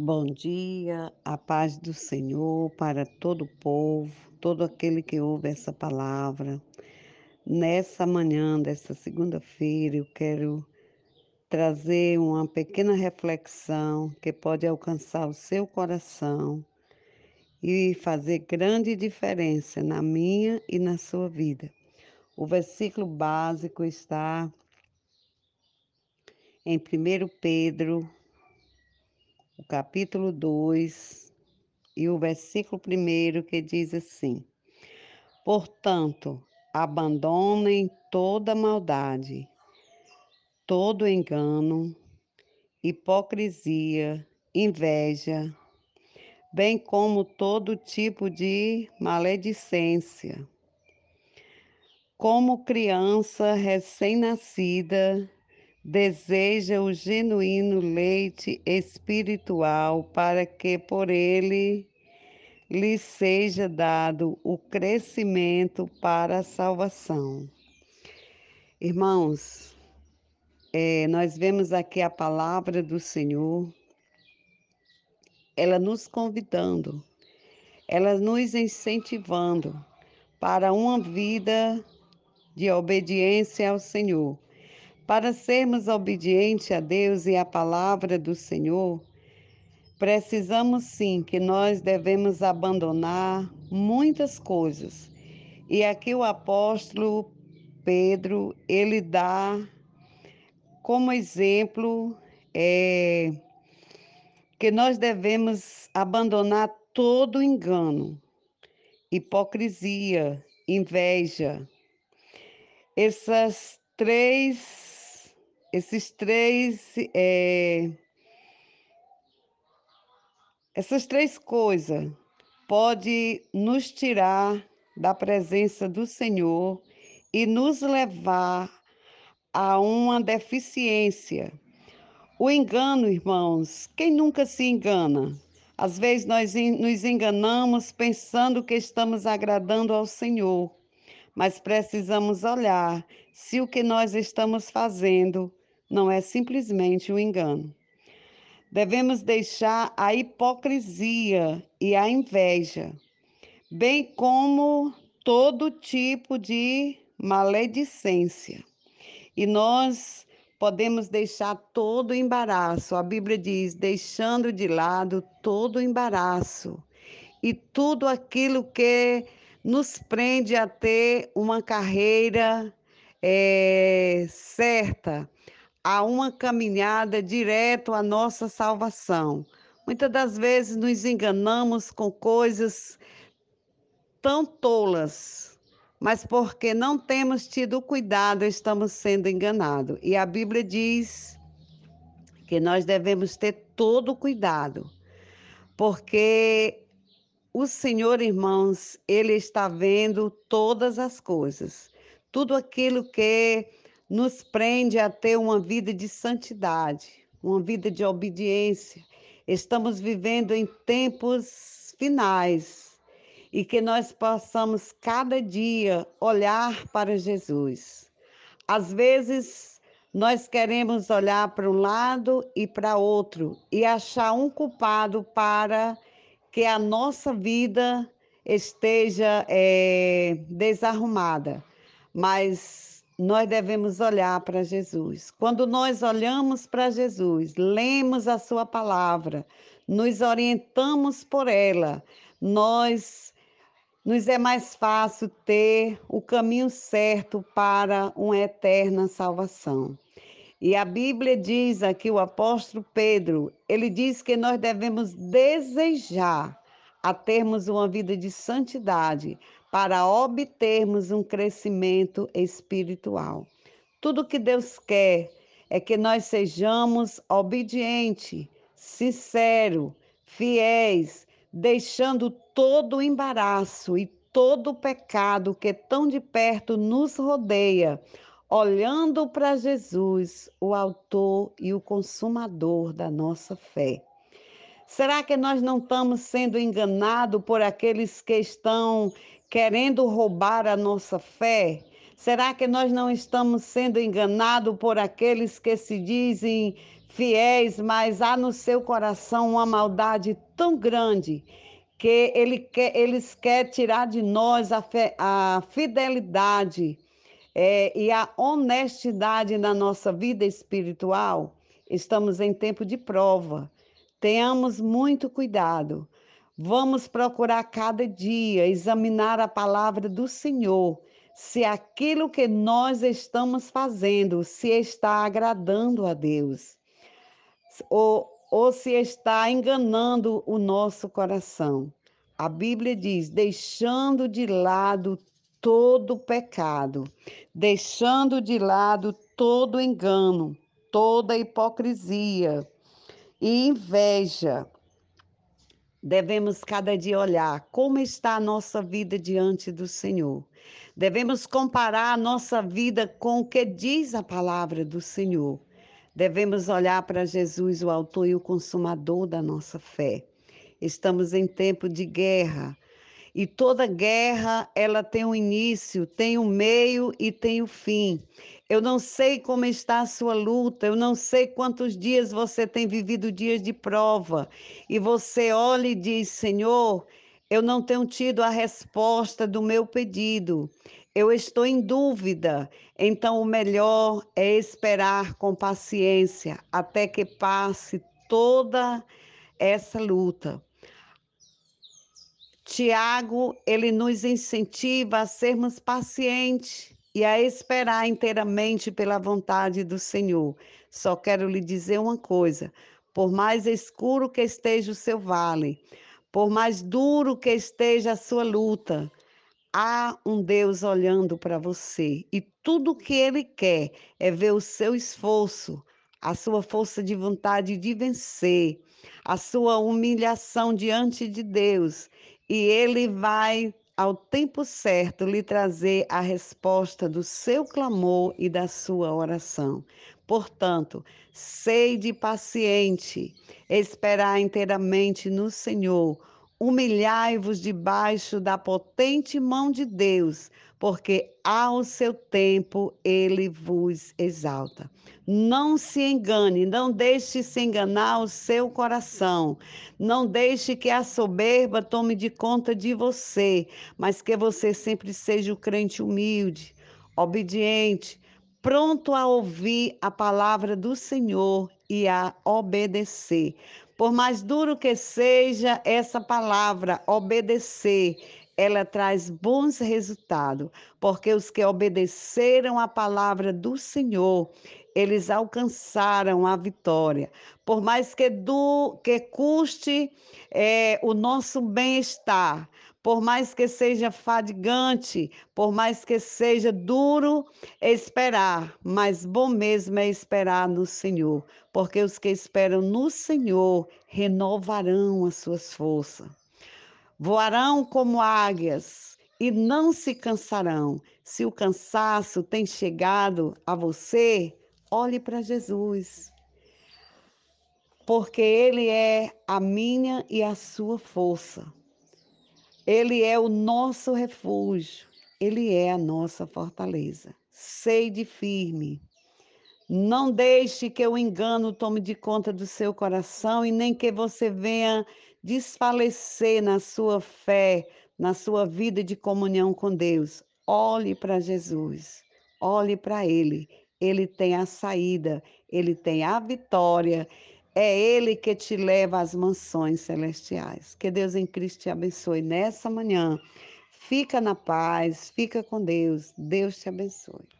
Bom dia, a paz do Senhor para todo o povo, todo aquele que ouve essa palavra. Nessa manhã dessa segunda-feira, eu quero trazer uma pequena reflexão que pode alcançar o seu coração e fazer grande diferença na minha e na sua vida. O versículo básico está em 1 Pedro o capítulo 2 e o versículo 1 que diz assim: Portanto, abandonem toda maldade, todo engano, hipocrisia, inveja, bem como todo tipo de maledicência. Como criança recém-nascida, deseja o genuíno leite espiritual para que por ele lhe seja dado o crescimento para a salvação. Irmãos, é, nós vemos aqui a palavra do Senhor, ela nos convidando, ela nos incentivando para uma vida de obediência ao Senhor para sermos obedientes a Deus e à palavra do Senhor, precisamos sim que nós devemos abandonar muitas coisas. E aqui o apóstolo Pedro, ele dá como exemplo é, que nós devemos abandonar todo engano, hipocrisia, inveja. Essas três esses três, é, essas três coisas pode nos tirar da presença do Senhor e nos levar a uma deficiência. O engano, irmãos, quem nunca se engana? Às vezes nós nos enganamos pensando que estamos agradando ao Senhor, mas precisamos olhar se o que nós estamos fazendo não é simplesmente um engano. Devemos deixar a hipocrisia e a inveja, bem como todo tipo de maledicência. E nós podemos deixar todo o embaraço. A Bíblia diz: deixando de lado todo o embaraço e tudo aquilo que nos prende a ter uma carreira é, certa, a uma caminhada direto à nossa salvação. Muitas das vezes nos enganamos com coisas tão tolas, mas porque não temos tido cuidado, estamos sendo enganados. E a Bíblia diz que nós devemos ter todo cuidado, porque o Senhor, irmãos, Ele está vendo todas as coisas, tudo aquilo que nos prende a ter uma vida de santidade, uma vida de obediência. Estamos vivendo em tempos finais e que nós possamos cada dia olhar para Jesus. Às vezes, nós queremos olhar para um lado e para outro e achar um culpado para que a nossa vida esteja é, desarrumada. Mas nós devemos olhar para Jesus. Quando nós olhamos para Jesus, lemos a Sua palavra, nos orientamos por ela, nós nos é mais fácil ter o caminho certo para uma eterna salvação. E a Bíblia diz aqui, o apóstolo Pedro, ele diz que nós devemos desejar a termos uma vida de santidade, para obtermos um crescimento espiritual. Tudo que Deus quer é que nós sejamos obedientes, sinceros, fiéis, deixando todo o embaraço e todo o pecado que tão de perto nos rodeia, olhando para Jesus, o Autor e o Consumador da nossa fé. Será que nós não estamos sendo enganados por aqueles que estão querendo roubar a nossa fé? Será que nós não estamos sendo enganados por aqueles que se dizem fiéis, mas há no seu coração uma maldade tão grande que ele quer, eles querem tirar de nós a, a fidelidade é, e a honestidade na nossa vida espiritual. Estamos em tempo de prova. Tenhamos muito cuidado. Vamos procurar cada dia examinar a palavra do Senhor, se aquilo que nós estamos fazendo se está agradando a Deus, ou, ou se está enganando o nosso coração. A Bíblia diz: deixando de lado todo pecado, deixando de lado todo engano, toda hipocrisia e inveja. Devemos cada dia olhar como está a nossa vida diante do Senhor. Devemos comparar a nossa vida com o que diz a palavra do Senhor. Devemos olhar para Jesus, o autor e o consumador da nossa fé. Estamos em tempo de guerra. E toda guerra, ela tem um início, tem um meio e tem um fim. Eu não sei como está a sua luta, eu não sei quantos dias você tem vivido dias de prova. E você olha e diz: Senhor, eu não tenho tido a resposta do meu pedido. Eu estou em dúvida. Então, o melhor é esperar com paciência até que passe toda essa luta. Tiago, ele nos incentiva a sermos pacientes e a esperar inteiramente pela vontade do Senhor. Só quero lhe dizer uma coisa: por mais escuro que esteja o seu vale, por mais duro que esteja a sua luta, há um Deus olhando para você e tudo que ele quer é ver o seu esforço, a sua força de vontade de vencer, a sua humilhação diante de Deus, e ele vai ao tempo certo lhe trazer a resposta do seu clamor e da sua oração. Portanto, de paciente, esperar inteiramente no Senhor, humilhai-vos debaixo da potente mão de Deus, porque ao seu tempo ele vos exalta. Não se engane, não deixe se enganar o seu coração. Não deixe que a soberba tome de conta de você, mas que você sempre seja o crente humilde, obediente, pronto a ouvir a palavra do Senhor e a obedecer. Por mais duro que seja essa palavra, obedecer, ela traz bons resultados, porque os que obedeceram a palavra do Senhor, eles alcançaram a vitória. Por mais que, do, que custe é, o nosso bem-estar, por mais que seja fadigante, por mais que seja duro esperar, mas bom mesmo é esperar no Senhor, porque os que esperam no Senhor renovarão as suas forças. Voarão como águias e não se cansarão. Se o cansaço tem chegado a você, olhe para Jesus. Porque Ele é a minha e a sua força. Ele é o nosso refúgio. Ele é a nossa fortaleza. Seide firme. Não deixe que o engano tome de conta do seu coração e nem que você venha desfalecer na sua fé, na sua vida de comunhão com Deus, olhe para Jesus, olhe para Ele. Ele tem a saída, Ele tem a vitória. É Ele que te leva às mansões celestiais. Que Deus em Cristo te abençoe nessa manhã. Fica na paz, fica com Deus. Deus te abençoe.